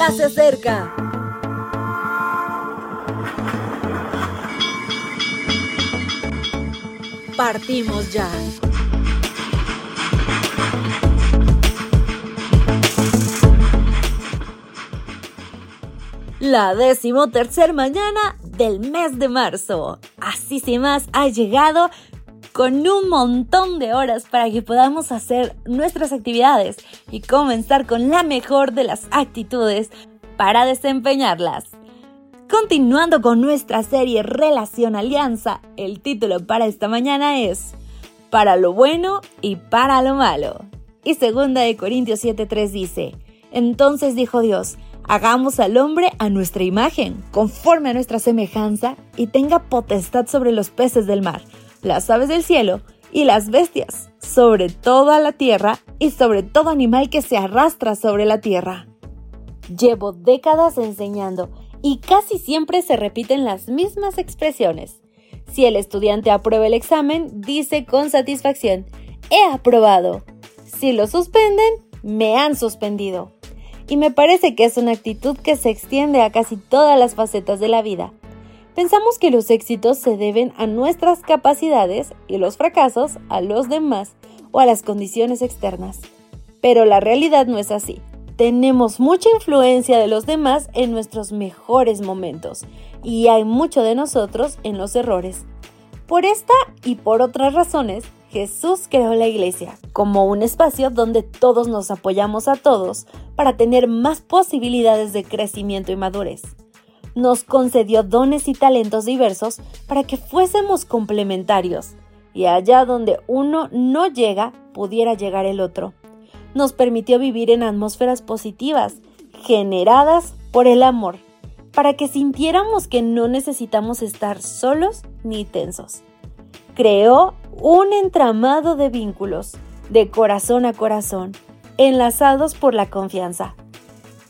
ya se acerca. Partimos ya. La decimotercer mañana del mes de marzo. Así sin más ha llegado con un montón de horas para que podamos hacer nuestras actividades y comenzar con la mejor de las actitudes para desempeñarlas. Continuando con nuestra serie Relación Alianza, el título para esta mañana es Para lo bueno y para lo malo. Y segunda de Corintios 7:3 dice, Entonces dijo Dios, hagamos al hombre a nuestra imagen, conforme a nuestra semejanza, y tenga potestad sobre los peces del mar las aves del cielo y las bestias, sobre toda la tierra y sobre todo animal que se arrastra sobre la tierra. Llevo décadas enseñando y casi siempre se repiten las mismas expresiones. Si el estudiante aprueba el examen, dice con satisfacción, he aprobado. Si lo suspenden, me han suspendido. Y me parece que es una actitud que se extiende a casi todas las facetas de la vida. Pensamos que los éxitos se deben a nuestras capacidades y los fracasos a los demás o a las condiciones externas. Pero la realidad no es así. Tenemos mucha influencia de los demás en nuestros mejores momentos y hay mucho de nosotros en los errores. Por esta y por otras razones, Jesús creó la iglesia como un espacio donde todos nos apoyamos a todos para tener más posibilidades de crecimiento y madurez nos concedió dones y talentos diversos para que fuésemos complementarios y allá donde uno no llega, pudiera llegar el otro. Nos permitió vivir en atmósferas positivas, generadas por el amor, para que sintiéramos que no necesitamos estar solos ni tensos. Creó un entramado de vínculos, de corazón a corazón, enlazados por la confianza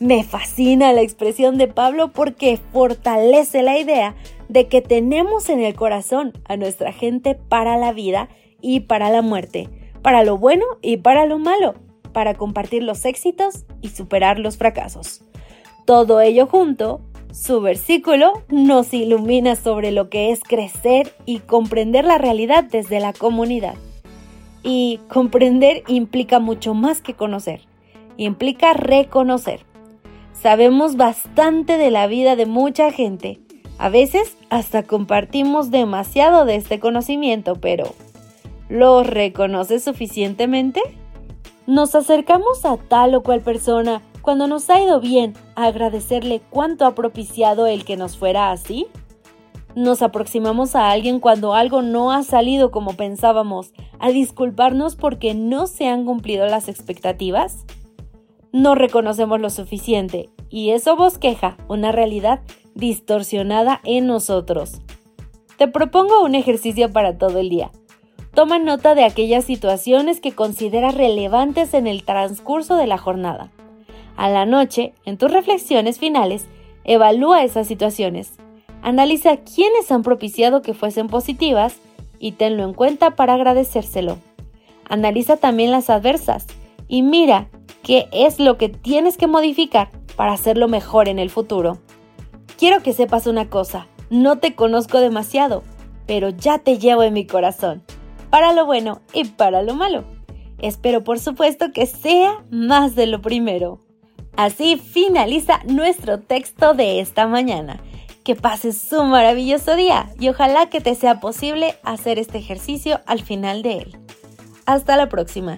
me fascina la expresión de Pablo porque fortalece la idea de que tenemos en el corazón a nuestra gente para la vida y para la muerte, para lo bueno y para lo malo, para compartir los éxitos y superar los fracasos. Todo ello junto, su versículo nos ilumina sobre lo que es crecer y comprender la realidad desde la comunidad. Y comprender implica mucho más que conocer, implica reconocer Sabemos bastante de la vida de mucha gente. A veces hasta compartimos demasiado de este conocimiento, pero ¿lo reconoces suficientemente? Nos acercamos a tal o cual persona cuando nos ha ido bien a agradecerle cuánto ha propiciado el que nos fuera así. Nos aproximamos a alguien cuando algo no ha salido como pensábamos, a disculparnos porque no se han cumplido las expectativas no reconocemos lo suficiente y eso bosqueja una realidad distorsionada en nosotros. Te propongo un ejercicio para todo el día. Toma nota de aquellas situaciones que consideras relevantes en el transcurso de la jornada. A la noche, en tus reflexiones finales, evalúa esas situaciones. Analiza quiénes han propiciado que fuesen positivas y tenlo en cuenta para agradecérselo. Analiza también las adversas y mira qué es lo que tienes que modificar para hacerlo mejor en el futuro. Quiero que sepas una cosa, no te conozco demasiado, pero ya te llevo en mi corazón, para lo bueno y para lo malo. Espero por supuesto que sea más de lo primero. Así finaliza nuestro texto de esta mañana. Que pases un maravilloso día y ojalá que te sea posible hacer este ejercicio al final de él. Hasta la próxima.